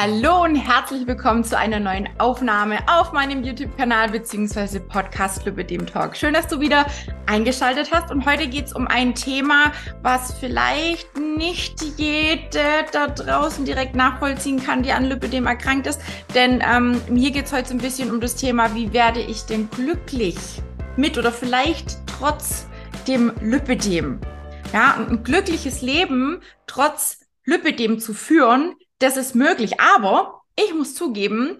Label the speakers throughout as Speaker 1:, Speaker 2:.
Speaker 1: Hallo und herzlich willkommen zu einer neuen Aufnahme auf meinem YouTube-Kanal bzw. Podcast Club dem Talk. Schön, dass du wieder eingeschaltet hast und heute geht es um ein Thema, was vielleicht nicht jede da draußen direkt nachvollziehen kann, die an Lipidem erkrankt ist. Denn ähm, mir geht es heute so ein bisschen um das Thema, wie werde ich denn glücklich mit oder vielleicht trotz dem Lipidem. Ja, ein glückliches Leben trotz Lipidem zu führen, das ist möglich. Aber ich muss zugeben,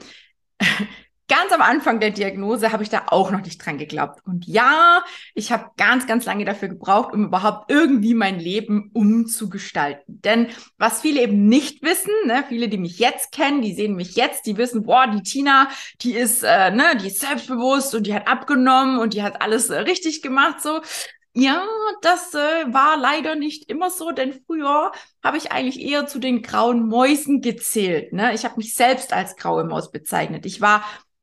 Speaker 1: ganz am Anfang der Diagnose habe ich da auch noch nicht dran geglaubt. Und ja, ich habe ganz, ganz lange dafür gebraucht, um überhaupt irgendwie mein Leben umzugestalten. Denn was viele eben nicht wissen, ne, viele, die mich jetzt kennen, die sehen mich jetzt, die wissen, boah, die Tina, die ist, äh, ne, die ist selbstbewusst und die hat abgenommen und die hat alles äh, richtig gemacht, so. Ja, das äh, war leider nicht immer so, denn früher habe ich eigentlich eher zu den grauen Mäusen gezählt. Ne? Ich habe mich selbst als graue Maus bezeichnet. Ich war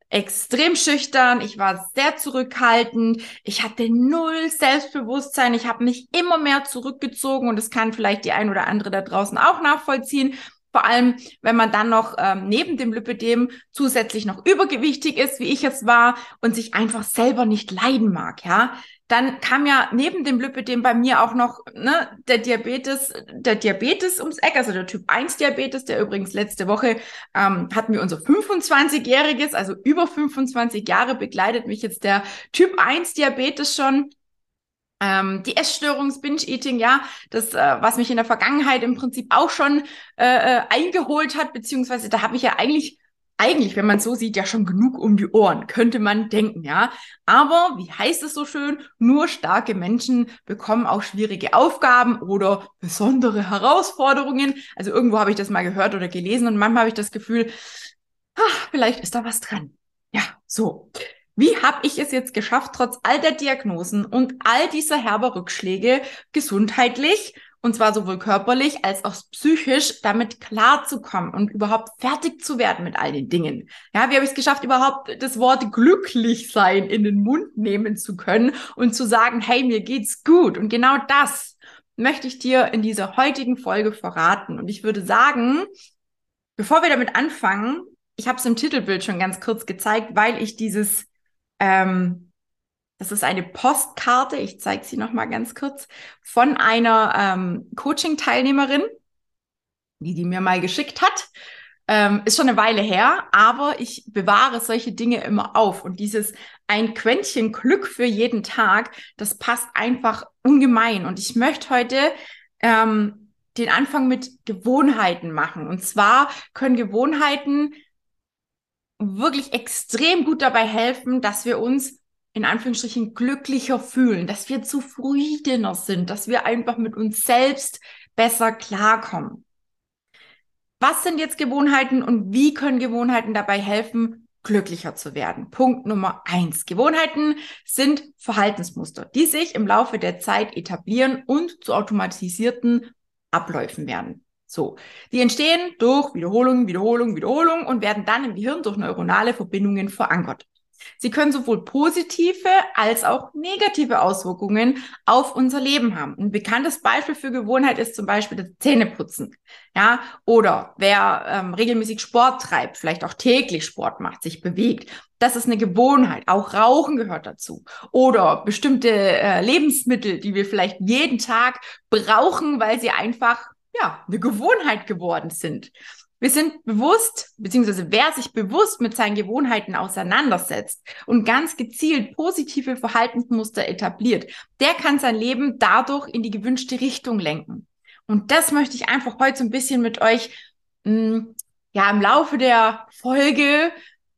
Speaker 1: extrem schüchtern, ich war sehr zurückhaltend, ich hatte null Selbstbewusstsein, ich habe mich immer mehr zurückgezogen und das kann vielleicht die ein oder andere da draußen auch nachvollziehen. Vor allem, wenn man dann noch ähm, neben dem Lipidem zusätzlich noch übergewichtig ist, wie ich es war, und sich einfach selber nicht leiden mag, ja. Dann kam ja neben dem Lipidem bei mir auch noch ne, der Diabetes, der Diabetes ums Eck, also der Typ 1 Diabetes, der übrigens letzte Woche ähm, hatten wir unser 25-jähriges, also über 25 Jahre begleitet mich jetzt der Typ 1 Diabetes schon. Ähm, die Essstörungs Binge-Eating, ja, das, äh, was mich in der Vergangenheit im Prinzip auch schon äh, äh eingeholt hat, beziehungsweise da habe ich ja eigentlich eigentlich, wenn man so sieht, ja schon genug um die Ohren, könnte man denken, ja. Aber wie heißt es so schön? Nur starke Menschen bekommen auch schwierige Aufgaben oder besondere Herausforderungen. Also irgendwo habe ich das mal gehört oder gelesen und manchmal habe ich das Gefühl, ach, vielleicht ist da was dran. Ja, so. Wie habe ich es jetzt geschafft, trotz all der Diagnosen und all dieser herber Rückschläge gesundheitlich und zwar sowohl körperlich als auch psychisch damit klarzukommen und überhaupt fertig zu werden mit all den Dingen. Ja, wie habe ich es geschafft, überhaupt das Wort glücklich sein in den Mund nehmen zu können und zu sagen, hey, mir geht's gut. Und genau das möchte ich dir in dieser heutigen Folge verraten. Und ich würde sagen, bevor wir damit anfangen, ich habe es im Titelbild schon ganz kurz gezeigt, weil ich dieses ähm, das ist eine Postkarte, ich zeige sie noch mal ganz kurz, von einer ähm, Coaching-Teilnehmerin, die die mir mal geschickt hat. Ähm, ist schon eine Weile her, aber ich bewahre solche Dinge immer auf. Und dieses ein Quäntchen Glück für jeden Tag, das passt einfach ungemein. Und ich möchte heute ähm, den Anfang mit Gewohnheiten machen. Und zwar können Gewohnheiten wirklich extrem gut dabei helfen, dass wir uns in Anführungsstrichen glücklicher fühlen, dass wir zufriedener sind, dass wir einfach mit uns selbst besser klarkommen. Was sind jetzt Gewohnheiten und wie können Gewohnheiten dabei helfen, glücklicher zu werden? Punkt Nummer eins. Gewohnheiten sind Verhaltensmuster, die sich im Laufe der Zeit etablieren und zu automatisierten Abläufen werden. So, die entstehen durch Wiederholung, Wiederholung, Wiederholung und werden dann im Gehirn durch neuronale Verbindungen verankert. Sie können sowohl positive als auch negative Auswirkungen auf unser Leben haben. Ein bekanntes Beispiel für Gewohnheit ist zum Beispiel das Zähneputzen. Ja, oder wer ähm, regelmäßig Sport treibt, vielleicht auch täglich Sport macht, sich bewegt. Das ist eine Gewohnheit. Auch Rauchen gehört dazu. Oder bestimmte äh, Lebensmittel, die wir vielleicht jeden Tag brauchen, weil sie einfach ja, eine Gewohnheit geworden sind. Wir sind bewusst, beziehungsweise wer sich bewusst mit seinen Gewohnheiten auseinandersetzt und ganz gezielt positive Verhaltensmuster etabliert, der kann sein Leben dadurch in die gewünschte Richtung lenken. Und das möchte ich einfach heute so ein bisschen mit euch mh, hm, ja im Laufe der Folge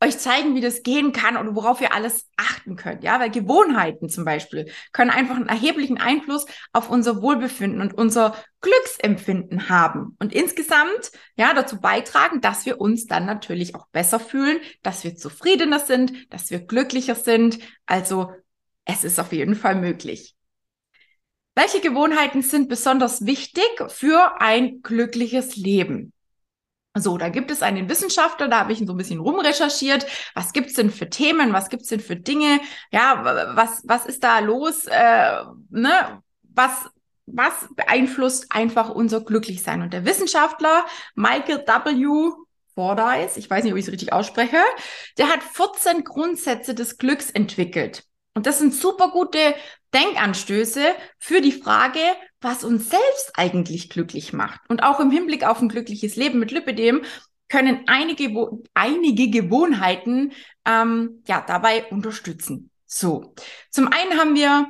Speaker 1: euch zeigen, wie das gehen kann und worauf ihr alles achten könnt. Ja, weil Gewohnheiten zum Beispiel können einfach einen erheblichen Einfluss auf unser Wohlbefinden und unser Glücksempfinden haben und insgesamt ja dazu beitragen, dass wir uns dann natürlich auch besser fühlen, dass wir zufriedener sind, dass wir glücklicher sind. Also es ist auf jeden Fall möglich. Welche Gewohnheiten sind besonders wichtig für ein glückliches Leben? So, da gibt es einen Wissenschaftler, da habe ich so ein bisschen rumrecherchiert. Was gibt's denn für Themen? Was gibt's denn für Dinge? Ja, was, was ist da los? Äh, ne? Was, was beeinflusst einfach unser Glücklichsein? Und der Wissenschaftler Michael W. Fordyce, ich weiß nicht, ob ich es richtig ausspreche, der hat 14 Grundsätze des Glücks entwickelt. Und das sind super gute Denkanstöße für die Frage, was uns selbst eigentlich glücklich macht. Und auch im Hinblick auf ein glückliches Leben mit Lipidem können einige, einige Gewohnheiten ähm, ja, dabei unterstützen. So, zum einen haben wir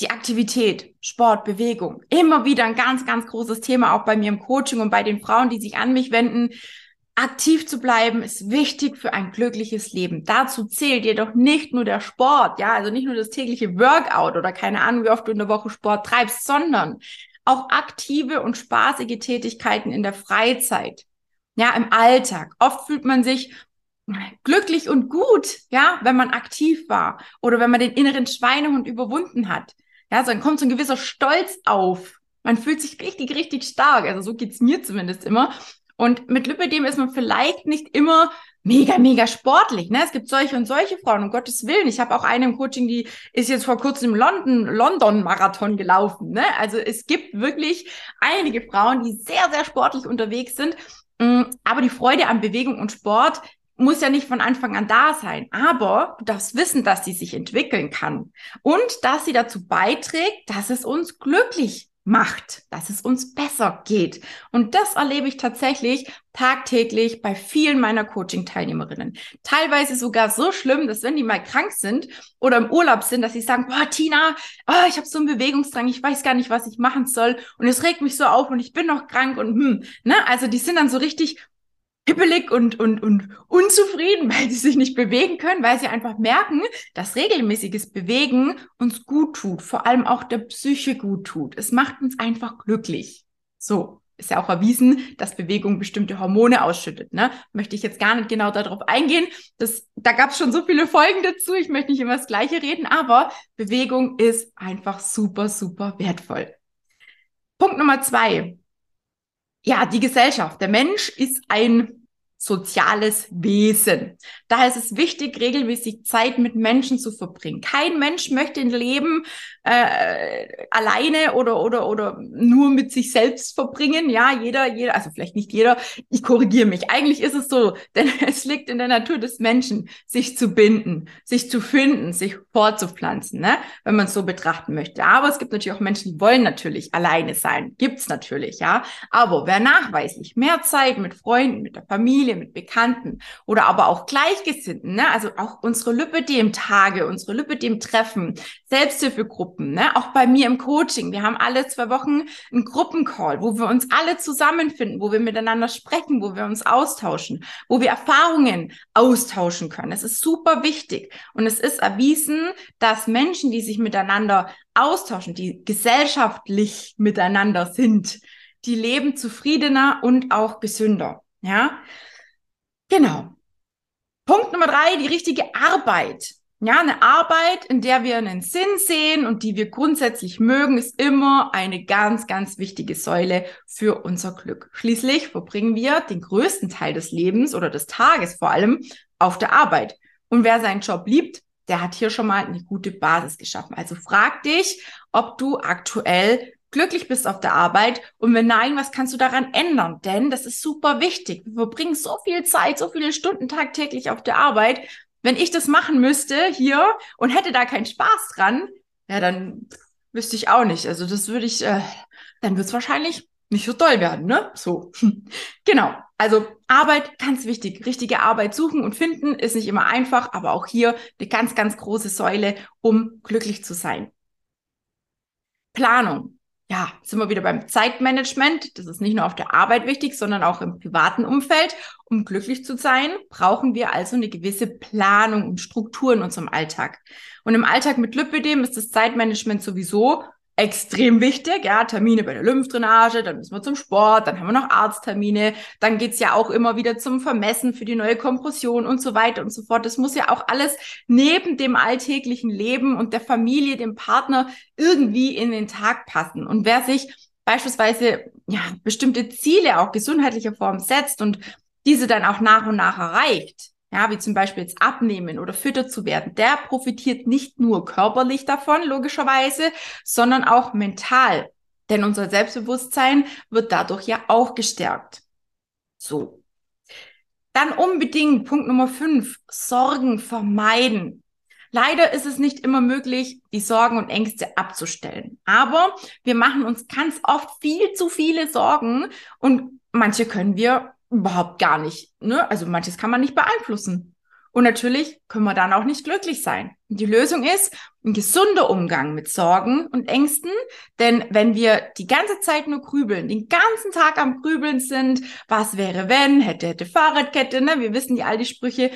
Speaker 1: die Aktivität, Sport, Bewegung. Immer wieder ein ganz, ganz großes Thema, auch bei mir im Coaching und bei den Frauen, die sich an mich wenden. Aktiv zu bleiben ist wichtig für ein glückliches Leben. Dazu zählt jedoch nicht nur der Sport, ja, also nicht nur das tägliche Workout oder keine Ahnung, wie oft du in der Woche Sport treibst, sondern auch aktive und spaßige Tätigkeiten in der Freizeit, ja, im Alltag. Oft fühlt man sich glücklich und gut, ja, wenn man aktiv war oder wenn man den inneren Schweinehund überwunden hat. Ja, so dann kommt so ein gewisser Stolz auf. Man fühlt sich richtig, richtig stark. Also so geht's mir zumindest immer. Und mit Lipidem ist man vielleicht nicht immer mega, mega sportlich. Ne? Es gibt solche und solche Frauen, um Gottes Willen. Ich habe auch eine im Coaching, die ist jetzt vor kurzem im London, London Marathon gelaufen. Ne? Also es gibt wirklich einige Frauen, die sehr, sehr sportlich unterwegs sind. Mm, aber die Freude an Bewegung und Sport muss ja nicht von Anfang an da sein. Aber du darfst wissen, dass sie sich entwickeln kann und dass sie dazu beiträgt, dass es uns glücklich macht, dass es uns besser geht. Und das erlebe ich tatsächlich tagtäglich bei vielen meiner Coaching-Teilnehmerinnen. Teilweise sogar so schlimm, dass wenn die mal krank sind oder im Urlaub sind, dass sie sagen, boah, Tina, oh, ich habe so einen Bewegungsdrang, ich weiß gar nicht, was ich machen soll und es regt mich so auf und ich bin noch krank und hm, ne? Also die sind dann so richtig hippelig und, und, und unzufrieden, weil sie sich nicht bewegen können, weil sie einfach merken, dass regelmäßiges Bewegen uns gut tut, vor allem auch der Psyche gut tut. Es macht uns einfach glücklich. So. Ist ja auch erwiesen, dass Bewegung bestimmte Hormone ausschüttet. Ne? Möchte ich jetzt gar nicht genau darauf eingehen. Das, da gab es schon so viele Folgen dazu. Ich möchte nicht immer das Gleiche reden, aber Bewegung ist einfach super, super wertvoll. Punkt Nummer zwei. Ja, die Gesellschaft. Der Mensch ist ein soziales Wesen. Daher ist es wichtig, regelmäßig Zeit mit Menschen zu verbringen. Kein Mensch möchte ein Leben äh, alleine oder oder oder nur mit sich selbst verbringen. Ja, jeder, jeder, also vielleicht nicht jeder. Ich korrigiere mich. Eigentlich ist es so, denn es liegt in der Natur des Menschen, sich zu binden, sich zu finden, sich fortzupflanzen, ne? wenn man es so betrachten möchte. Aber es gibt natürlich auch Menschen, die wollen natürlich alleine sein. Gibt's natürlich, ja. Aber wer nachweislich mehr Zeit mit Freunden, mit der Familie mit Bekannten oder aber auch Gleichgesinnten, ne? also auch unsere Lüppedem-Tage, unsere Lüppedem-Treffen, Selbsthilfegruppen, ne? auch bei mir im Coaching. Wir haben alle zwei Wochen einen Gruppencall, wo wir uns alle zusammenfinden, wo wir miteinander sprechen, wo wir uns austauschen, wo wir Erfahrungen austauschen können. Es ist super wichtig und es ist erwiesen, dass Menschen, die sich miteinander austauschen, die gesellschaftlich miteinander sind, die leben zufriedener und auch gesünder. Ja, Genau. Punkt Nummer drei, die richtige Arbeit. Ja, eine Arbeit, in der wir einen Sinn sehen und die wir grundsätzlich mögen, ist immer eine ganz, ganz wichtige Säule für unser Glück. Schließlich verbringen wir den größten Teil des Lebens oder des Tages vor allem auf der Arbeit. Und wer seinen Job liebt, der hat hier schon mal eine gute Basis geschaffen. Also frag dich, ob du aktuell glücklich bist auf der Arbeit und wenn nein, was kannst du daran ändern? Denn das ist super wichtig. Wir verbringen so viel Zeit, so viele Stunden tagtäglich auf der Arbeit. Wenn ich das machen müsste hier und hätte da keinen Spaß dran, ja, dann wüsste ich auch nicht. Also das würde ich, äh, dann wird es wahrscheinlich nicht so toll werden, ne? So. genau. Also Arbeit, ganz wichtig. Richtige Arbeit suchen und finden ist nicht immer einfach, aber auch hier eine ganz, ganz große Säule, um glücklich zu sein. Planung ja, sind wir wieder beim Zeitmanagement. Das ist nicht nur auf der Arbeit wichtig, sondern auch im privaten Umfeld. Um glücklich zu sein, brauchen wir also eine gewisse Planung und Struktur in unserem Alltag. Und im Alltag mit Lipidem ist das Zeitmanagement sowieso extrem wichtig. Ja, Termine bei der Lymphdrainage, dann müssen wir zum Sport, dann haben wir noch Arzttermine, dann geht's ja auch immer wieder zum Vermessen für die neue Kompression und so weiter und so fort. Das muss ja auch alles neben dem alltäglichen Leben und der Familie, dem Partner irgendwie in den Tag passen. Und wer sich beispielsweise ja bestimmte Ziele auch gesundheitlicher Form setzt und diese dann auch nach und nach erreicht, ja, wie zum Beispiel jetzt abnehmen oder fitter zu werden, der profitiert nicht nur körperlich davon, logischerweise, sondern auch mental. Denn unser Selbstbewusstsein wird dadurch ja auch gestärkt. So. Dann unbedingt Punkt Nummer fünf, Sorgen vermeiden. Leider ist es nicht immer möglich, die Sorgen und Ängste abzustellen. Aber wir machen uns ganz oft viel zu viele Sorgen und manche können wir überhaupt gar nicht. Ne? Also manches kann man nicht beeinflussen. Und natürlich können wir dann auch nicht glücklich sein. Die Lösung ist ein gesunder Umgang mit Sorgen und Ängsten. Denn wenn wir die ganze Zeit nur grübeln, den ganzen Tag am Grübeln sind, was wäre wenn, hätte, hätte Fahrradkette, ne? wir wissen die all die Sprüche,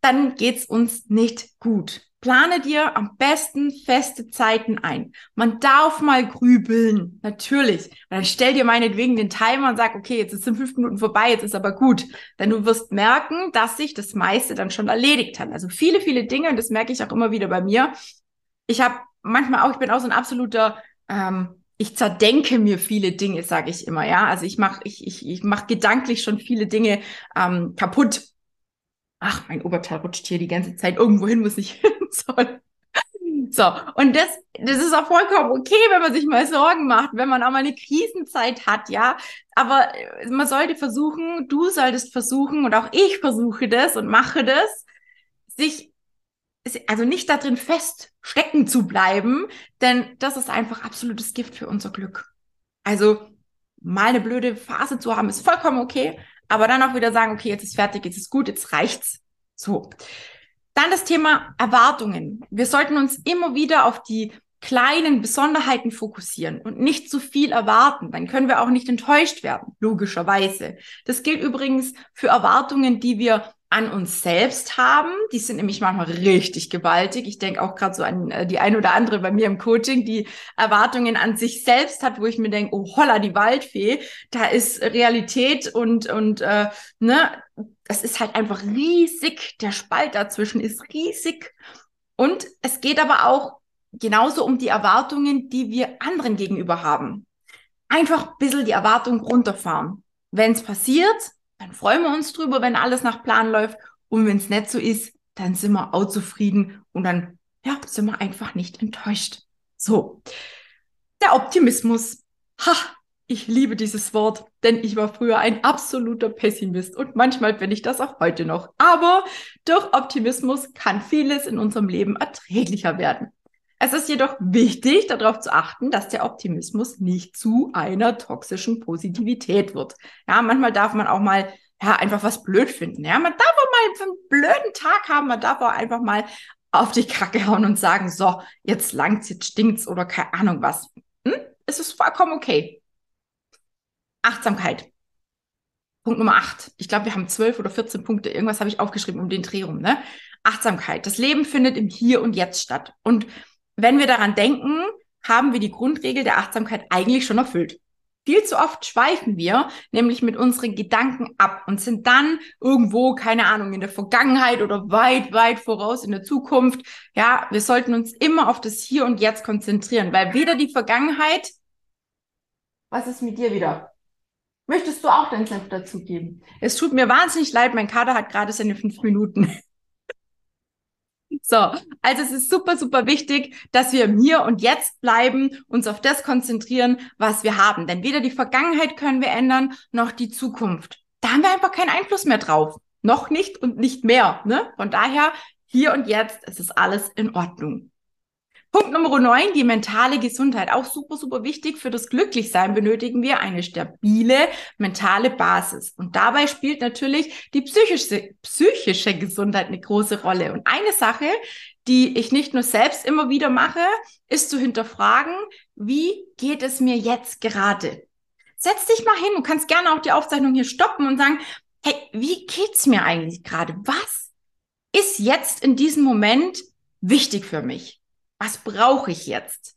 Speaker 1: dann geht's uns nicht gut. Plane dir am besten feste Zeiten ein. Man darf mal grübeln, natürlich. Und dann stell dir meinetwegen den Timer und sag, okay, jetzt sind fünf Minuten vorbei, jetzt ist aber gut. Denn du wirst merken, dass sich das meiste dann schon erledigt hat. Also viele, viele Dinge, und das merke ich auch immer wieder bei mir. Ich habe manchmal auch, ich bin auch so ein absoluter, ähm, ich zerdenke mir viele Dinge, sage ich immer, ja. Also ich mache ich, ich, ich mach gedanklich schon viele Dinge ähm, kaputt ach, mein Oberteil rutscht hier die ganze Zeit irgendwo hin, muss ich soll. So, und das, das ist auch vollkommen okay, wenn man sich mal Sorgen macht, wenn man auch mal eine Krisenzeit hat, ja. Aber äh, man sollte versuchen, du solltest versuchen und auch ich versuche das und mache das, sich, also nicht darin feststecken zu bleiben, denn das ist einfach absolutes Gift für unser Glück. Also, mal eine blöde Phase zu haben, ist vollkommen okay, aber dann auch wieder sagen, okay, jetzt ist fertig, jetzt ist gut, jetzt reicht's. So. Dann das Thema Erwartungen. Wir sollten uns immer wieder auf die kleinen Besonderheiten fokussieren und nicht zu viel erwarten. Dann können wir auch nicht enttäuscht werden, logischerweise. Das gilt übrigens für Erwartungen, die wir an uns selbst haben. Die sind nämlich manchmal richtig gewaltig. Ich denke auch gerade so an äh, die ein oder andere bei mir im Coaching, die Erwartungen an sich selbst hat, wo ich mir denke, oh holla, die Waldfee, da ist Realität und, und äh, ne, das ist halt einfach riesig. Der Spalt dazwischen ist riesig. Und es geht aber auch genauso um die Erwartungen, die wir anderen gegenüber haben. Einfach ein bisschen die Erwartung runterfahren. Wenn es passiert, dann freuen wir uns drüber, wenn alles nach Plan läuft. Und wenn es nicht so ist, dann sind wir auch zufrieden und dann ja, sind wir einfach nicht enttäuscht. So, der Optimismus. Ha, ich liebe dieses Wort, denn ich war früher ein absoluter Pessimist und manchmal bin ich das auch heute noch. Aber durch Optimismus kann vieles in unserem Leben erträglicher werden. Es ist jedoch wichtig, darauf zu achten, dass der Optimismus nicht zu einer toxischen Positivität wird. Ja, manchmal darf man auch mal ja, einfach was blöd finden. Ja, man darf auch mal einen blöden Tag haben, man darf auch einfach mal auf die Kacke hauen und sagen, so, jetzt langt's, jetzt stinkt's oder keine Ahnung was. Hm? Es ist vollkommen okay. Achtsamkeit. Punkt Nummer acht. Ich glaube, wir haben zwölf oder 14 Punkte. Irgendwas habe ich aufgeschrieben um den Dreh rum, ne? Achtsamkeit. Das Leben findet im Hier und Jetzt statt. Und wenn wir daran denken, haben wir die Grundregel der Achtsamkeit eigentlich schon erfüllt. Viel zu oft schweifen wir nämlich mit unseren Gedanken ab und sind dann irgendwo, keine Ahnung, in der Vergangenheit oder weit, weit voraus in der Zukunft. Ja, wir sollten uns immer auf das Hier und Jetzt konzentrieren, weil weder die Vergangenheit, was ist mit dir wieder? Möchtest du auch dein Senf dazugeben? Es tut mir wahnsinnig leid, mein Kader hat gerade seine fünf Minuten. So, also es ist super, super wichtig, dass wir im Hier und Jetzt bleiben, uns auf das konzentrieren, was wir haben. Denn weder die Vergangenheit können wir ändern, noch die Zukunft. Da haben wir einfach keinen Einfluss mehr drauf. Noch nicht und nicht mehr. Ne? Von daher, hier und jetzt, es ist alles in Ordnung. Punkt Nummer 9, die mentale Gesundheit. Auch super, super wichtig. Für das Glücklichsein benötigen wir eine stabile mentale Basis. Und dabei spielt natürlich die psychische, psychische Gesundheit eine große Rolle. Und eine Sache, die ich nicht nur selbst immer wieder mache, ist zu hinterfragen, wie geht es mir jetzt gerade? Setz dich mal hin. Du kannst gerne auch die Aufzeichnung hier stoppen und sagen, hey, wie geht's mir eigentlich gerade? Was ist jetzt in diesem Moment wichtig für mich? Was brauche ich jetzt?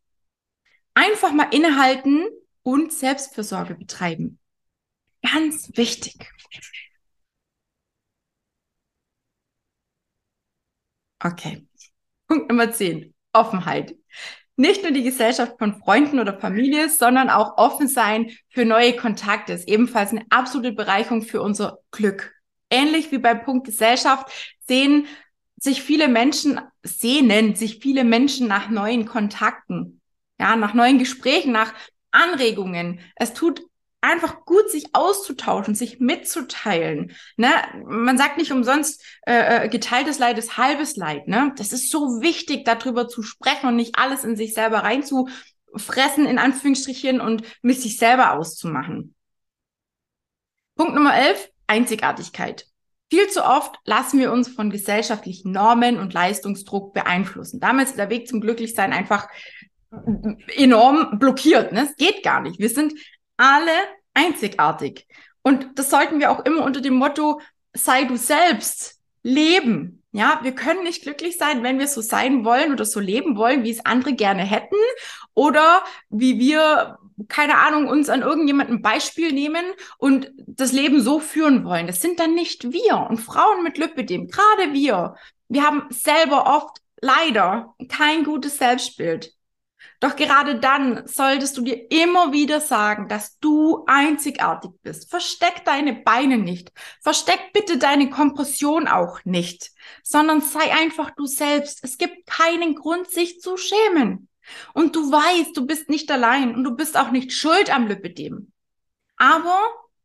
Speaker 1: Einfach mal innehalten und Selbstfürsorge betreiben. Ganz wichtig. Okay. Punkt Nummer 10. Offenheit. Nicht nur die Gesellschaft von Freunden oder Familie, sondern auch offen sein für neue Kontakte ist ebenfalls eine absolute Bereicherung für unser Glück. Ähnlich wie beim Punkt Gesellschaft sehen sich viele Menschen sehnen, sich viele Menschen nach neuen Kontakten, ja, nach neuen Gesprächen, nach Anregungen. Es tut einfach gut, sich auszutauschen, sich mitzuteilen. Ne? Man sagt nicht umsonst, äh, äh, geteiltes Leid ist halbes Leid. Ne? Das ist so wichtig, darüber zu sprechen und nicht alles in sich selber reinzufressen, in Anführungsstrichen, und mit sich selber auszumachen. Punkt Nummer 11, Einzigartigkeit. Viel zu oft lassen wir uns von gesellschaftlichen Normen und Leistungsdruck beeinflussen. Damit ist der Weg zum Glücklichsein einfach enorm blockiert. Ne? Es geht gar nicht. Wir sind alle einzigartig. Und das sollten wir auch immer unter dem Motto, sei du selbst, leben. Ja, wir können nicht glücklich sein, wenn wir so sein wollen oder so leben wollen, wie es andere gerne hätten oder wie wir, keine Ahnung, uns an irgendjemandem Beispiel nehmen und das Leben so führen wollen. Das sind dann nicht wir und Frauen mit Lipidem, gerade wir. Wir haben selber oft leider kein gutes Selbstbild. Doch gerade dann solltest du dir immer wieder sagen, dass du einzigartig bist. Versteck deine Beine nicht. Versteck bitte deine Kompression auch nicht, sondern sei einfach du selbst. Es gibt keinen Grund, sich zu schämen. Und du weißt, du bist nicht allein und du bist auch nicht schuld am Lipidem. Aber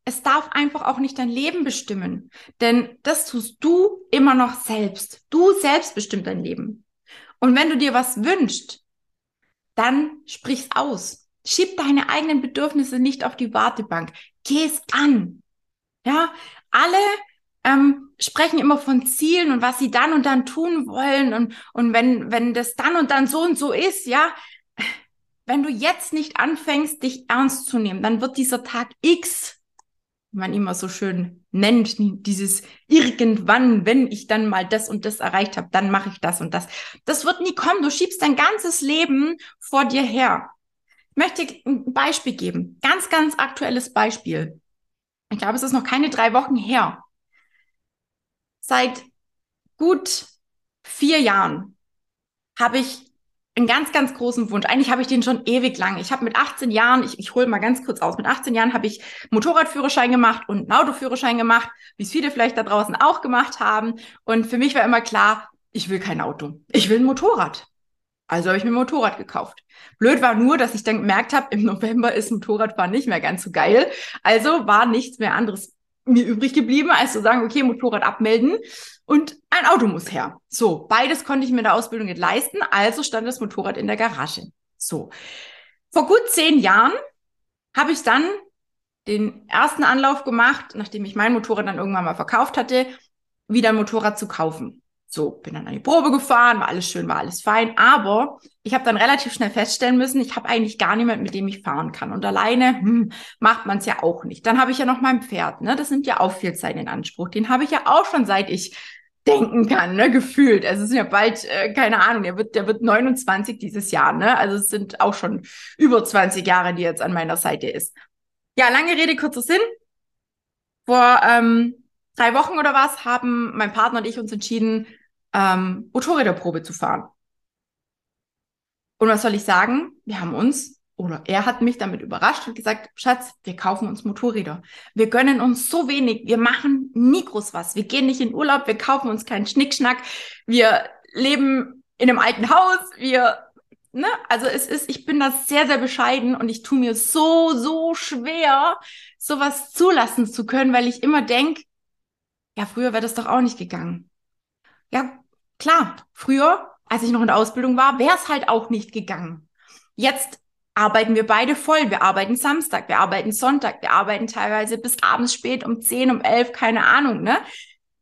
Speaker 1: es darf einfach auch nicht dein Leben bestimmen, denn das tust du immer noch selbst. Du selbst bestimmt dein Leben. Und wenn du dir was wünschst, dann sprich's aus. Schieb deine eigenen Bedürfnisse nicht auf die Wartebank. Geh es an. Ja, alle ähm, sprechen immer von Zielen und was sie dann und dann tun wollen und, und wenn, wenn das dann und dann so und so ist, ja, wenn du jetzt nicht anfängst, dich ernst zu nehmen, dann wird dieser Tag X man immer so schön nennt, dieses irgendwann, wenn ich dann mal das und das erreicht habe, dann mache ich das und das. Das wird nie kommen. Du schiebst dein ganzes Leben vor dir her. Ich möchte ein Beispiel geben. Ganz, ganz aktuelles Beispiel. Ich glaube, es ist noch keine drei Wochen her. Seit gut vier Jahren habe ich einen ganz, ganz großen Wunsch. Eigentlich habe ich den schon ewig lang. Ich habe mit 18 Jahren, ich, ich hole mal ganz kurz aus, mit 18 Jahren habe ich Motorradführerschein gemacht und einen Autoführerschein gemacht, wie es viele vielleicht da draußen auch gemacht haben. Und für mich war immer klar, ich will kein Auto. Ich will ein Motorrad. Also habe ich mir ein Motorrad gekauft. Blöd war nur, dass ich dann gemerkt habe, im November ist Motorradfahren nicht mehr ganz so geil. Also war nichts mehr anderes mir übrig geblieben, als zu sagen, okay, Motorrad abmelden und ein Auto muss her. So, beides konnte ich mir in der Ausbildung nicht leisten, also stand das Motorrad in der Garage. So, vor gut zehn Jahren habe ich dann den ersten Anlauf gemacht, nachdem ich mein Motorrad dann irgendwann mal verkauft hatte, wieder ein Motorrad zu kaufen. So, bin dann an die Probe gefahren, war alles schön, war alles fein. Aber ich habe dann relativ schnell feststellen müssen, ich habe eigentlich gar niemand, mit dem ich fahren kann. Und alleine hm, macht man es ja auch nicht. Dann habe ich ja noch mein Pferd, ne? Das nimmt ja auch viel Zeit in Anspruch. Den habe ich ja auch schon seit ich denken kann, ne, gefühlt. Also es ist ja bald, äh, keine Ahnung, der wird, der wird 29 dieses Jahr, ne? Also es sind auch schon über 20 Jahre, die jetzt an meiner Seite ist. Ja, lange Rede, kurzer Sinn. Vor ähm, drei Wochen oder was haben mein Partner und ich uns entschieden, ähm, Motorräderprobe zu fahren. Und was soll ich sagen? Wir haben uns, oder er hat mich damit überrascht und gesagt, Schatz, wir kaufen uns Motorräder. Wir gönnen uns so wenig, wir machen nie groß was. Wir gehen nicht in Urlaub, wir kaufen uns keinen Schnickschnack, wir leben in einem alten Haus, wir, ne, also es ist, ich bin da sehr, sehr bescheiden und ich tue mir so, so schwer, sowas zulassen zu können, weil ich immer denk, ja, früher wäre das doch auch nicht gegangen. Ja, klar, früher, als ich noch in der Ausbildung war, wäre es halt auch nicht gegangen. Jetzt arbeiten wir beide voll. Wir arbeiten Samstag, wir arbeiten Sonntag, wir arbeiten teilweise bis abends spät um 10, um 11, keine Ahnung, ne?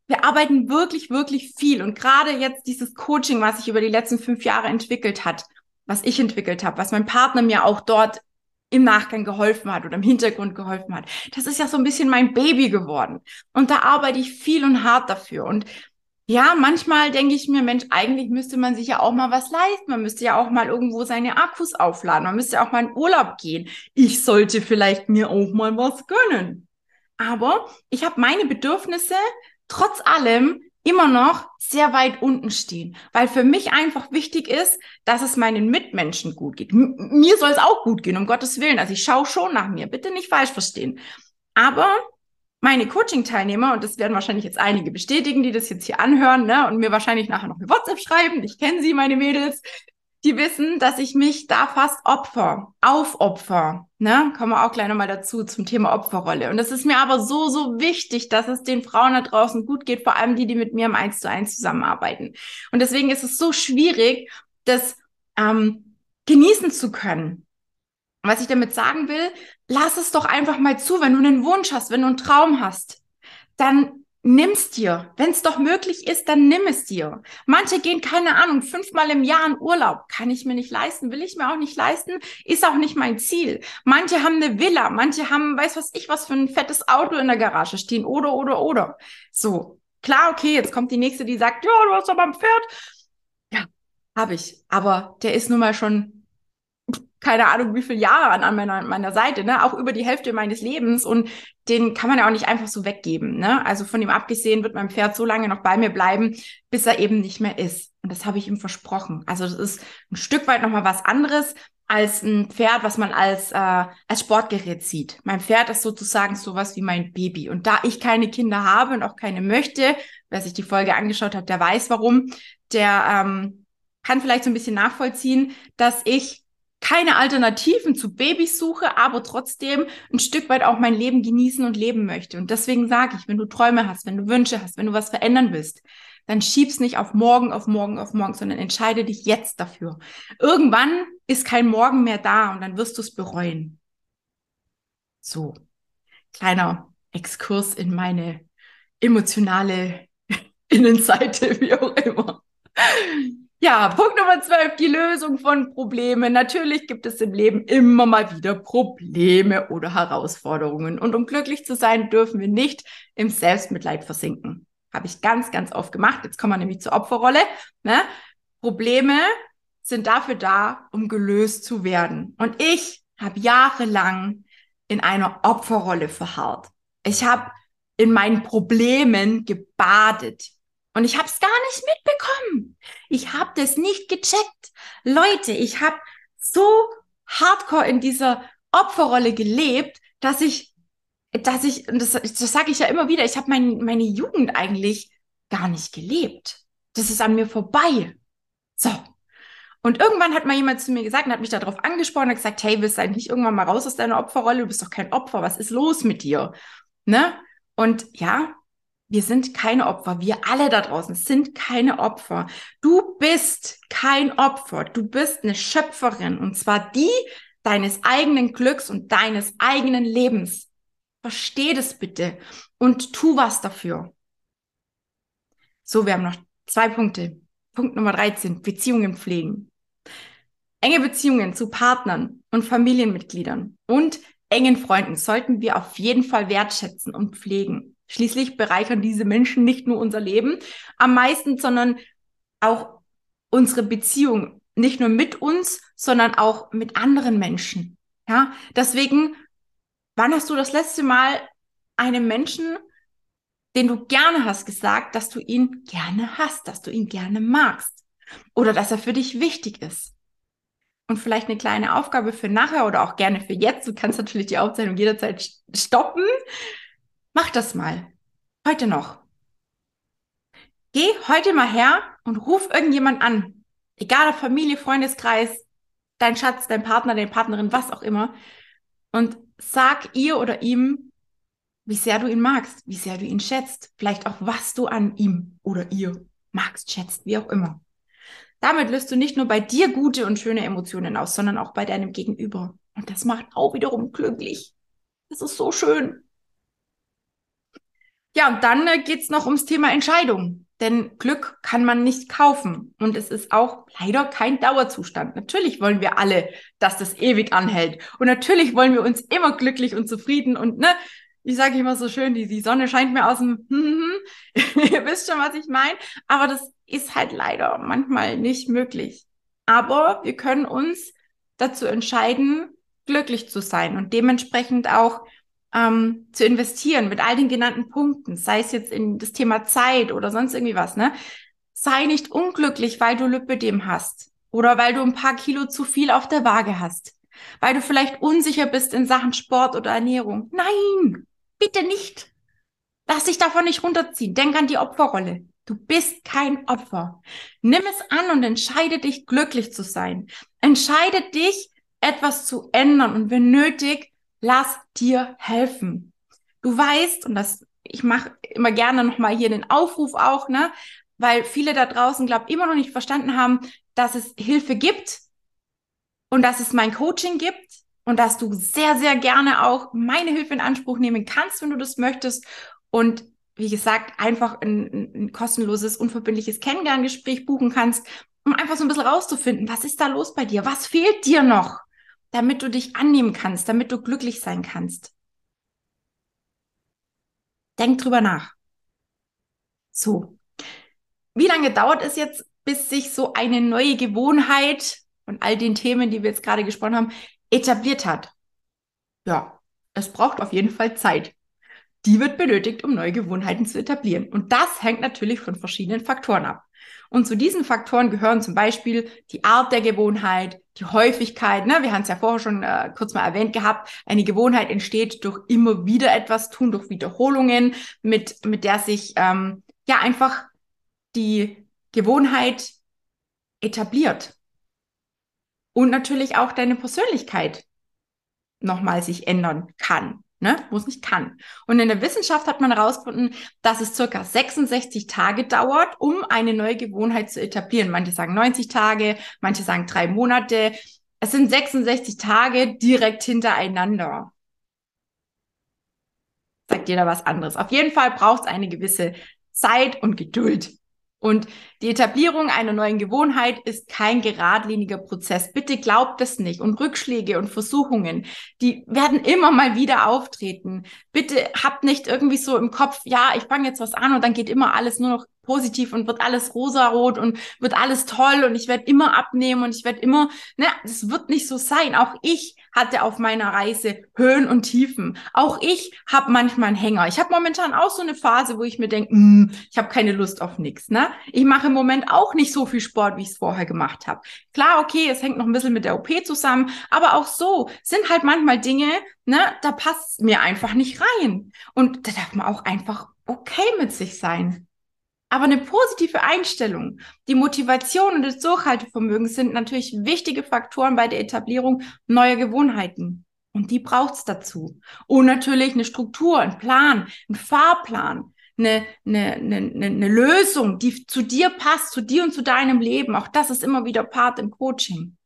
Speaker 1: Wir arbeiten wirklich, wirklich viel. Und gerade jetzt dieses Coaching, was sich über die letzten fünf Jahre entwickelt hat, was ich entwickelt habe, was mein Partner mir auch dort im Nachgang geholfen hat oder im Hintergrund geholfen hat. Das ist ja so ein bisschen mein Baby geworden. Und da arbeite ich viel und hart dafür. Und ja, manchmal denke ich mir, Mensch, eigentlich müsste man sich ja auch mal was leisten. Man müsste ja auch mal irgendwo seine Akkus aufladen. Man müsste auch mal in Urlaub gehen. Ich sollte vielleicht mir auch mal was gönnen. Aber ich habe meine Bedürfnisse trotz allem immer noch sehr weit unten stehen, weil für mich einfach wichtig ist, dass es meinen Mitmenschen gut geht. M mir soll es auch gut gehen, um Gottes Willen. Also ich schaue schon nach mir, bitte nicht falsch verstehen. Aber meine Coaching-Teilnehmer, und das werden wahrscheinlich jetzt einige bestätigen, die das jetzt hier anhören, ne, und mir wahrscheinlich nachher noch eine WhatsApp schreiben, ich kenne sie, meine Mädels, die wissen, dass ich mich da fast opfer, aufopfer. Ne? Kommen wir auch gleich nochmal dazu zum Thema Opferrolle. Und es ist mir aber so, so wichtig, dass es den Frauen da draußen gut geht, vor allem die, die mit mir im Eins zu eins zusammenarbeiten. Und deswegen ist es so schwierig, das ähm, genießen zu können. Was ich damit sagen will, lass es doch einfach mal zu, wenn du einen Wunsch hast, wenn du einen Traum hast, dann nimm's dir. Wenn es doch möglich ist, dann nimm es dir. Manche gehen, keine Ahnung, fünfmal im Jahr in Urlaub. Kann ich mir nicht leisten, will ich mir auch nicht leisten, ist auch nicht mein Ziel. Manche haben eine Villa, manche haben, weiß was ich, was für ein fettes Auto in der Garage stehen, oder, oder, oder. So. Klar, okay, jetzt kommt die nächste, die sagt, ja, du hast aber ein Pferd. Ja, habe ich. Aber der ist nun mal schon keine Ahnung, wie viele Jahre an, meiner, meiner Seite, ne? auch über die Hälfte meines Lebens und den kann man ja auch nicht einfach so weggeben. Ne? Also von ihm abgesehen wird mein Pferd so lange noch bei mir bleiben, bis er eben nicht mehr ist. Und das habe ich ihm versprochen. Also das ist ein Stück weit nochmal was anderes als ein Pferd, was man als, äh, als Sportgerät sieht. Mein Pferd ist sozusagen sowas wie mein Baby. Und da ich keine Kinder habe und auch keine möchte, wer sich die Folge angeschaut hat, der weiß warum, der ähm, kann vielleicht so ein bisschen nachvollziehen, dass ich keine Alternativen zu Babys suche, aber trotzdem ein Stück weit auch mein Leben genießen und leben möchte. Und deswegen sage ich, wenn du Träume hast, wenn du Wünsche hast, wenn du was verändern willst, dann schieb's nicht auf morgen, auf morgen, auf morgen, sondern entscheide dich jetzt dafür. Irgendwann ist kein Morgen mehr da und dann wirst du es bereuen. So, kleiner Exkurs in meine emotionale Innenseite, wie auch immer. Ja, Punkt Nummer 12, die Lösung von Problemen. Natürlich gibt es im Leben immer mal wieder Probleme oder Herausforderungen. Und um glücklich zu sein, dürfen wir nicht im Selbstmitleid versinken. Habe ich ganz, ganz oft gemacht. Jetzt kommen wir nämlich zur Opferrolle. Ne? Probleme sind dafür da, um gelöst zu werden. Und ich habe jahrelang in einer Opferrolle verharrt. Ich habe in meinen Problemen gebadet. Und ich habe es gar nicht mitbekommen. Ich habe das nicht gecheckt. Leute, ich habe so hardcore in dieser Opferrolle gelebt, dass ich, dass ich, das, das sage ich ja immer wieder, ich habe mein, meine Jugend eigentlich gar nicht gelebt. Das ist an mir vorbei. So. Und irgendwann hat mal jemand zu mir gesagt und hat mich darauf angesprochen und gesagt, hey, willst du eigentlich irgendwann mal raus aus deiner Opferrolle? Du bist doch kein Opfer. Was ist los mit dir? Ne? Und ja, wir sind keine Opfer. Wir alle da draußen sind keine Opfer. Du bist kein Opfer. Du bist eine Schöpferin und zwar die deines eigenen Glücks und deines eigenen Lebens. Versteh das bitte und tu was dafür. So, wir haben noch zwei Punkte. Punkt Nummer 13, Beziehungen pflegen. Enge Beziehungen zu Partnern und Familienmitgliedern und engen Freunden sollten wir auf jeden Fall wertschätzen und pflegen. Schließlich bereichern diese Menschen nicht nur unser Leben am meisten, sondern auch unsere Beziehung. Nicht nur mit uns, sondern auch mit anderen Menschen. Ja, deswegen, wann hast du das letzte Mal einem Menschen, den du gerne hast, gesagt, dass du ihn gerne hast, dass du ihn gerne magst oder dass er für dich wichtig ist? Und vielleicht eine kleine Aufgabe für nachher oder auch gerne für jetzt. Du kannst natürlich die Aufzeichnung jederzeit stoppen. Mach das mal. Heute noch. Geh heute mal her und ruf irgendjemand an. Egal ob Familie, Freundeskreis, dein Schatz, dein Partner, deine Partnerin, was auch immer. Und sag ihr oder ihm, wie sehr du ihn magst, wie sehr du ihn schätzt. Vielleicht auch, was du an ihm oder ihr magst, schätzt, wie auch immer. Damit löst du nicht nur bei dir gute und schöne Emotionen aus, sondern auch bei deinem Gegenüber. Und das macht auch wiederum glücklich. Das ist so schön. Ja, und dann äh, geht's noch ums Thema Entscheidung. Denn Glück kann man nicht kaufen. Und es ist auch leider kein Dauerzustand. Natürlich wollen wir alle, dass das ewig anhält. Und natürlich wollen wir uns immer glücklich und zufrieden und, ne, ich sage immer so schön, die, die Sonne scheint mir aus dem, ihr wisst schon, was ich meine. Aber das ist halt leider manchmal nicht möglich. Aber wir können uns dazu entscheiden, glücklich zu sein und dementsprechend auch ähm, zu investieren mit all den genannten Punkten, sei es jetzt in das Thema Zeit oder sonst irgendwie was, ne? Sei nicht unglücklich, weil du Lipödem hast oder weil du ein paar Kilo zu viel auf der Waage hast, weil du vielleicht unsicher bist in Sachen Sport oder Ernährung. Nein, bitte nicht. Lass dich davon nicht runterziehen. Denk an die Opferrolle. Du bist kein Opfer. Nimm es an und entscheide dich, glücklich zu sein. Entscheide dich, etwas zu ändern und wenn nötig, lass dir helfen. Du weißt, und das, ich mache immer gerne nochmal hier den Aufruf auch, ne, weil viele da draußen, glaube immer noch nicht verstanden haben, dass es Hilfe gibt und dass es mein Coaching gibt und dass du sehr, sehr gerne auch meine Hilfe in Anspruch nehmen kannst, wenn du das möchtest. Und wie gesagt, einfach ein, ein kostenloses, unverbindliches Kennenlerngespräch buchen kannst, um einfach so ein bisschen rauszufinden, was ist da los bei dir? Was fehlt dir noch, damit du dich annehmen kannst, damit du glücklich sein kannst? Denk drüber nach. So. Wie lange dauert es jetzt, bis sich so eine neue Gewohnheit und all den Themen, die wir jetzt gerade gesprochen haben, etabliert hat? Ja, es braucht auf jeden Fall Zeit die wird benötigt, um neue Gewohnheiten zu etablieren. Und das hängt natürlich von verschiedenen Faktoren ab. Und zu diesen Faktoren gehören zum Beispiel die Art der Gewohnheit, die Häufigkeit. Ne? Wir haben es ja vorher schon äh, kurz mal erwähnt gehabt. Eine Gewohnheit entsteht durch immer wieder etwas tun, durch Wiederholungen, mit, mit der sich ähm, ja einfach die Gewohnheit etabliert. Und natürlich auch deine Persönlichkeit nochmal sich ändern kann. Ne? Muss nicht kann. Und in der Wissenschaft hat man herausgefunden, dass es circa 66 Tage dauert, um eine neue Gewohnheit zu etablieren. Manche sagen 90 Tage, manche sagen drei Monate. Es sind 66 Tage direkt hintereinander. Sagt jeder was anderes. Auf jeden Fall braucht es eine gewisse Zeit und Geduld. Und die Etablierung einer neuen Gewohnheit ist kein geradliniger Prozess. Bitte glaubt es nicht. Und Rückschläge und Versuchungen, die werden immer mal wieder auftreten. Bitte habt nicht irgendwie so im Kopf, ja, ich fange jetzt was an und dann geht immer alles nur noch positiv und wird alles rosarot und wird alles toll und ich werde immer abnehmen und ich werde immer, ne, das wird nicht so sein. Auch ich hatte auf meiner Reise Höhen und Tiefen. Auch ich habe manchmal einen Hänger. Ich habe momentan auch so eine Phase, wo ich mir denke, mm, ich habe keine Lust auf nichts. Ne? Ich mache im Moment auch nicht so viel Sport, wie ich es vorher gemacht habe. Klar, okay, es hängt noch ein bisschen mit der OP zusammen, aber auch so sind halt manchmal Dinge, ne, da passt mir einfach nicht rein. Und da darf man auch einfach okay mit sich sein. Aber eine positive Einstellung, die Motivation und das Durchhaltevermögen sind natürlich wichtige Faktoren bei der Etablierung neuer Gewohnheiten. Und die braucht's dazu. Und natürlich eine Struktur, ein Plan, ein Fahrplan, eine, eine, eine, eine Lösung, die zu dir passt, zu dir und zu deinem Leben. Auch das ist immer wieder Part im Coaching.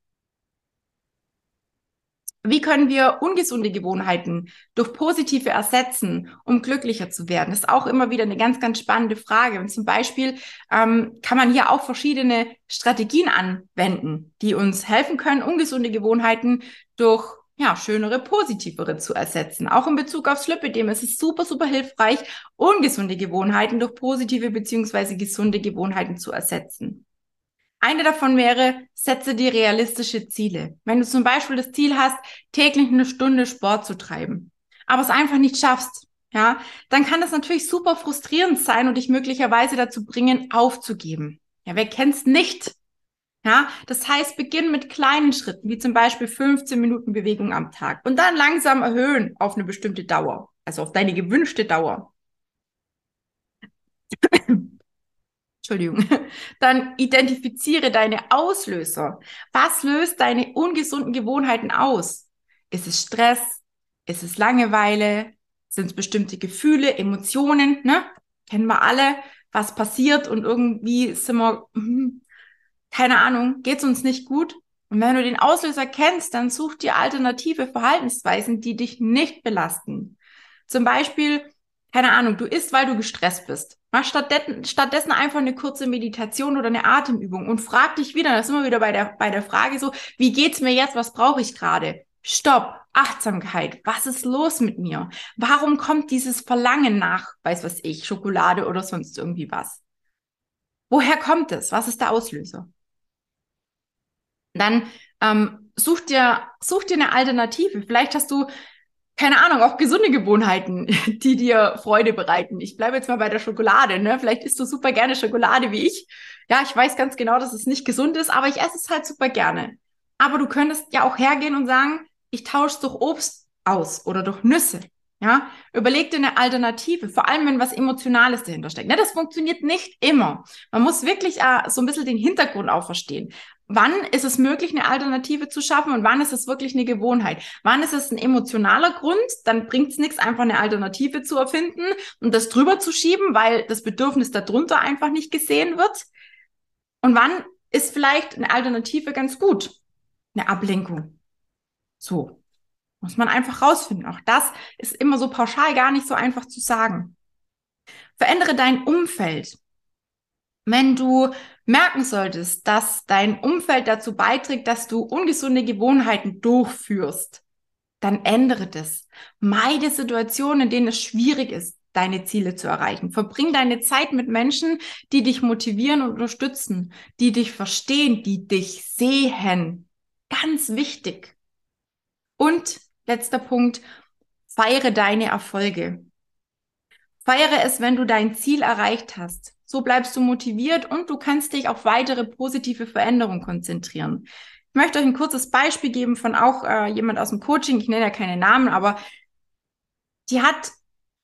Speaker 1: Wie können wir ungesunde Gewohnheiten durch positive ersetzen, um glücklicher zu werden? Das ist auch immer wieder eine ganz, ganz spannende Frage. Und zum Beispiel ähm, kann man hier auch verschiedene Strategien anwenden, die uns helfen können, ungesunde Gewohnheiten durch ja, schönere, positivere zu ersetzen. Auch in Bezug aufs Lipidem ist es super, super hilfreich, ungesunde Gewohnheiten durch positive beziehungsweise gesunde Gewohnheiten zu ersetzen. Eine davon wäre, setze dir realistische Ziele. Wenn du zum Beispiel das Ziel hast, täglich eine Stunde Sport zu treiben, aber es einfach nicht schaffst, ja, dann kann das natürlich super frustrierend sein und dich möglicherweise dazu bringen, aufzugeben. Ja, wer kennt's nicht? Ja, das heißt, beginn mit kleinen Schritten, wie zum Beispiel 15 Minuten Bewegung am Tag und dann langsam erhöhen auf eine bestimmte Dauer, also auf deine gewünschte Dauer. Entschuldigung, dann identifiziere deine Auslöser. Was löst deine ungesunden Gewohnheiten aus? Ist es Stress? Ist es Langeweile? Sind es bestimmte Gefühle, Emotionen? Ne? Kennen wir alle, was passiert und irgendwie sind wir, hm, keine Ahnung, geht es uns nicht gut? Und wenn du den Auslöser kennst, dann such dir alternative Verhaltensweisen, die dich nicht belasten. Zum Beispiel keine Ahnung, du isst, weil du gestresst bist. Mach stattdessen, stattdessen einfach eine kurze Meditation oder eine Atemübung und frag dich wieder, das ist immer wieder bei der, bei der Frage so, wie geht's mir jetzt, was brauche ich gerade? Stopp, Achtsamkeit, was ist los mit mir? Warum kommt dieses Verlangen nach, weiß was ich, Schokolade oder sonst irgendwie was? Woher kommt es? Was ist der Auslöser? Dann ähm, such dir, such dir eine Alternative. Vielleicht hast du keine Ahnung, auch gesunde Gewohnheiten, die dir Freude bereiten. Ich bleibe jetzt mal bei der Schokolade, ne? Vielleicht isst du super gerne Schokolade wie ich. Ja, ich weiß ganz genau, dass es nicht gesund ist, aber ich esse es halt super gerne. Aber du könntest ja auch hergehen und sagen, ich tausche es durch Obst aus oder durch Nüsse Ja, überleg dir eine Alternative, vor allem wenn was Emotionales dahinter steckt. Ne, das funktioniert nicht immer. Man muss wirklich äh, so ein bisschen den Hintergrund auch verstehen. Wann ist es möglich, eine Alternative zu schaffen und wann ist es wirklich eine Gewohnheit? Wann ist es ein emotionaler Grund? Dann bringt es nichts, einfach eine Alternative zu erfinden und das drüber zu schieben, weil das Bedürfnis darunter einfach nicht gesehen wird. Und wann ist vielleicht eine Alternative ganz gut? Eine Ablenkung. So. Muss man einfach rausfinden. Auch das ist immer so pauschal gar nicht so einfach zu sagen. Verändere dein Umfeld. Wenn du merken solltest, dass dein Umfeld dazu beiträgt, dass du ungesunde Gewohnheiten durchführst, dann ändere das. Meide Situationen, in denen es schwierig ist, deine Ziele zu erreichen. Verbring deine Zeit mit Menschen, die dich motivieren und unterstützen, die dich verstehen, die dich sehen. Ganz wichtig. Und letzter Punkt, feiere deine Erfolge. Feiere es, wenn du dein Ziel erreicht hast. So bleibst du motiviert und du kannst dich auf weitere positive Veränderungen konzentrieren. Ich möchte euch ein kurzes Beispiel geben von auch äh, jemand aus dem Coaching. Ich nenne ja keine Namen, aber die hat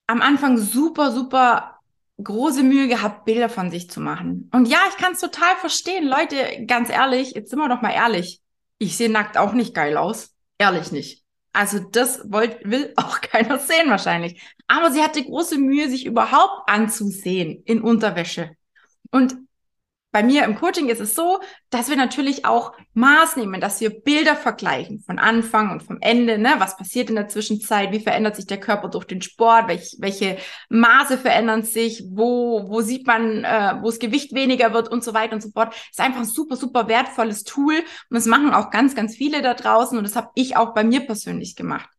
Speaker 1: am Anfang super, super große Mühe gehabt, Bilder von sich zu machen. Und ja, ich kann es total verstehen. Leute, ganz ehrlich, jetzt sind wir doch mal ehrlich. Ich sehe nackt auch nicht geil aus. Ehrlich nicht. Also das wollt, will auch keiner sehen wahrscheinlich. Aber sie hatte große Mühe, sich überhaupt anzusehen in Unterwäsche. Und bei mir im Coaching ist es so, dass wir natürlich auch Maß nehmen, dass wir Bilder vergleichen von Anfang und vom Ende, ne? Was passiert in der Zwischenzeit? Wie verändert sich der Körper durch den Sport? Welch, welche Maße verändern sich? Wo, wo sieht man, äh, wo das Gewicht weniger wird und so weiter und so fort? Ist einfach ein super, super wertvolles Tool und das machen auch ganz, ganz viele da draußen und das habe ich auch bei mir persönlich gemacht.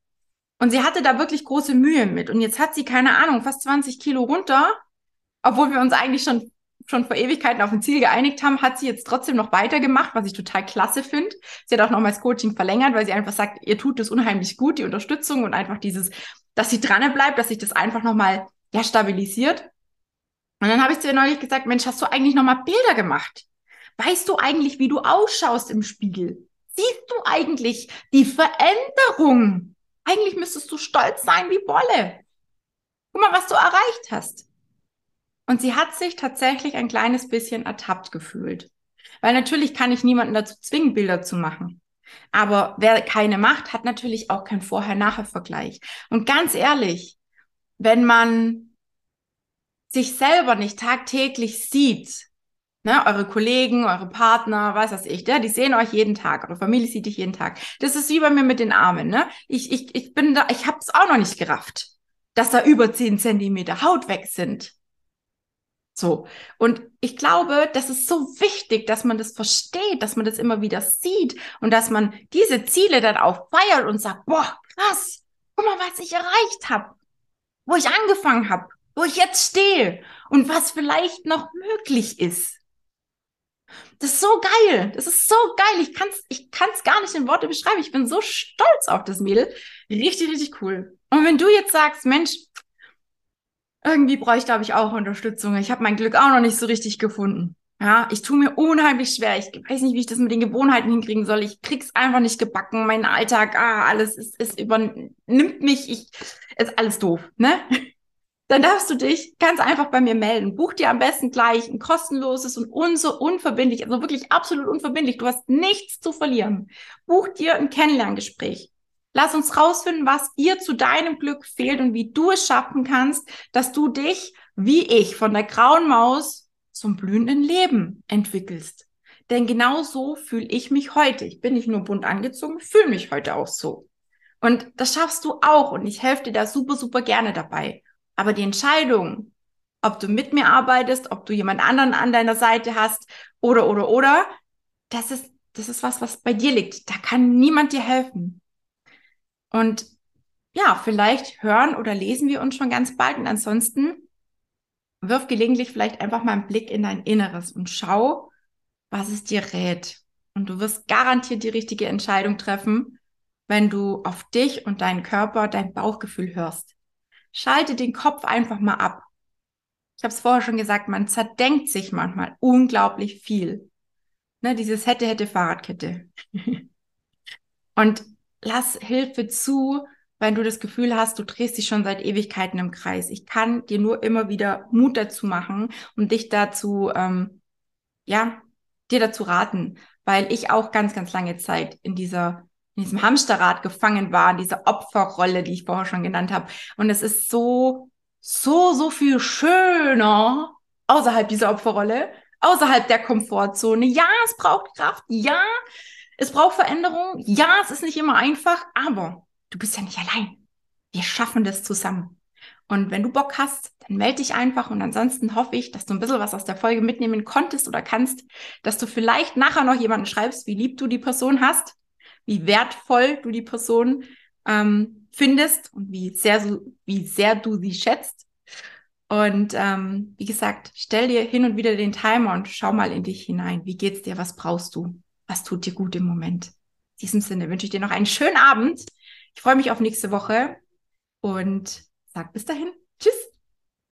Speaker 1: Und sie hatte da wirklich große Mühe mit und jetzt hat sie keine Ahnung, fast 20 Kilo runter, obwohl wir uns eigentlich schon schon vor Ewigkeiten auf ein Ziel geeinigt haben, hat sie jetzt trotzdem noch weitergemacht, was ich total klasse finde. Sie hat auch nochmal das Coaching verlängert, weil sie einfach sagt, ihr tut es unheimlich gut, die Unterstützung und einfach dieses, dass sie dran bleibt, dass sich das einfach nochmal ja, stabilisiert. Und dann habe ich zu ihr neulich gesagt, Mensch, hast du eigentlich nochmal Bilder gemacht? Weißt du eigentlich, wie du ausschaust im Spiegel? Siehst du eigentlich die Veränderung? Eigentlich müsstest du stolz sein wie Bolle. Guck mal, was du erreicht hast. Und sie hat sich tatsächlich ein kleines bisschen ertappt gefühlt. Weil natürlich kann ich niemanden dazu zwingen, Bilder zu machen. Aber wer keine macht, hat natürlich auch keinen Vorher-Nachher-Vergleich. Und ganz ehrlich, wenn man sich selber nicht tagtäglich sieht, ne, eure Kollegen, eure Partner, was weiß ich, ja, die sehen euch jeden Tag, eure Familie sieht dich jeden Tag. Das ist wie bei mir mit den Armen, ne? Ich, ich, ich bin da, ich hab's auch noch nicht gerafft, dass da über zehn Zentimeter Haut weg sind. So. Und ich glaube, das ist so wichtig, dass man das versteht, dass man das immer wieder sieht und dass man diese Ziele dann auch feiert und sagt, boah, krass, guck mal, was ich erreicht habe, wo ich angefangen habe, wo ich jetzt stehe und was vielleicht noch möglich ist. Das ist so geil. Das ist so geil. Ich kann's, ich kann's gar nicht in Worte beschreiben. Ich bin so stolz auf das Mädel. Richtig, richtig cool. Und wenn du jetzt sagst, Mensch, irgendwie brauche ich, glaube ich, auch Unterstützung. Ich habe mein Glück auch noch nicht so richtig gefunden. Ja, ich tue mir unheimlich schwer. Ich weiß nicht, wie ich das mit den Gewohnheiten hinkriegen soll. Ich krieg's einfach nicht gebacken. Mein Alltag, ah, alles ist, ist übernimmt mich. Ich, ist alles doof, ne? Dann darfst du dich ganz einfach bei mir melden. Buch dir am besten gleich ein kostenloses und unso unverbindlich, also wirklich absolut unverbindlich. Du hast nichts zu verlieren. Buch dir ein Kennenlerngespräch. Lass uns rausfinden, was dir zu deinem Glück fehlt und wie du es schaffen kannst, dass du dich, wie ich, von der grauen Maus zum blühenden Leben entwickelst. Denn genau so fühle ich mich heute. Ich bin nicht nur bunt angezogen, fühle mich heute auch so. Und das schaffst du auch und ich helfe dir da super, super gerne dabei. Aber die Entscheidung, ob du mit mir arbeitest, ob du jemand anderen an deiner Seite hast oder, oder, oder, das ist, das ist was, was bei dir liegt. Da kann niemand dir helfen. Und ja, vielleicht hören oder lesen wir uns schon ganz bald. Und ansonsten wirf gelegentlich vielleicht einfach mal einen Blick in dein Inneres und schau, was es dir rät. Und du wirst garantiert die richtige Entscheidung treffen, wenn du auf dich und deinen Körper, dein Bauchgefühl hörst. Schalte den Kopf einfach mal ab. Ich habe es vorher schon gesagt, man zerdenkt sich manchmal unglaublich viel. Ne, dieses hätte, hätte Fahrradkette. und lass Hilfe zu wenn du das Gefühl hast, du drehst dich schon seit Ewigkeiten im Kreis. Ich kann dir nur immer wieder Mut dazu machen und dich dazu, ähm, ja, dir dazu raten, weil ich auch ganz, ganz lange Zeit in dieser in diesem Hamsterrad gefangen war, in dieser Opferrolle, die ich vorher schon genannt habe. Und es ist so, so, so viel schöner außerhalb dieser Opferrolle, außerhalb der Komfortzone. Ja, es braucht Kraft. Ja, es braucht Veränderung. Ja, es ist nicht immer einfach, aber du bist ja nicht allein. Wir schaffen das zusammen. Und wenn du Bock hast, dann melde dich einfach. Und ansonsten hoffe ich, dass du ein bisschen was aus der Folge mitnehmen konntest oder kannst, dass du vielleicht nachher noch jemanden schreibst, wie lieb du die Person hast, wie wertvoll du die Person ähm, findest und wie sehr, wie sehr du sie schätzt. Und ähm, wie gesagt, stell dir hin und wieder den Timer und schau mal in dich hinein. Wie geht's dir? Was brauchst du? Was tut dir gut im Moment? In diesem Sinne wünsche ich dir noch einen schönen Abend. Ich freue mich auf nächste Woche und sag bis dahin. Tschüss.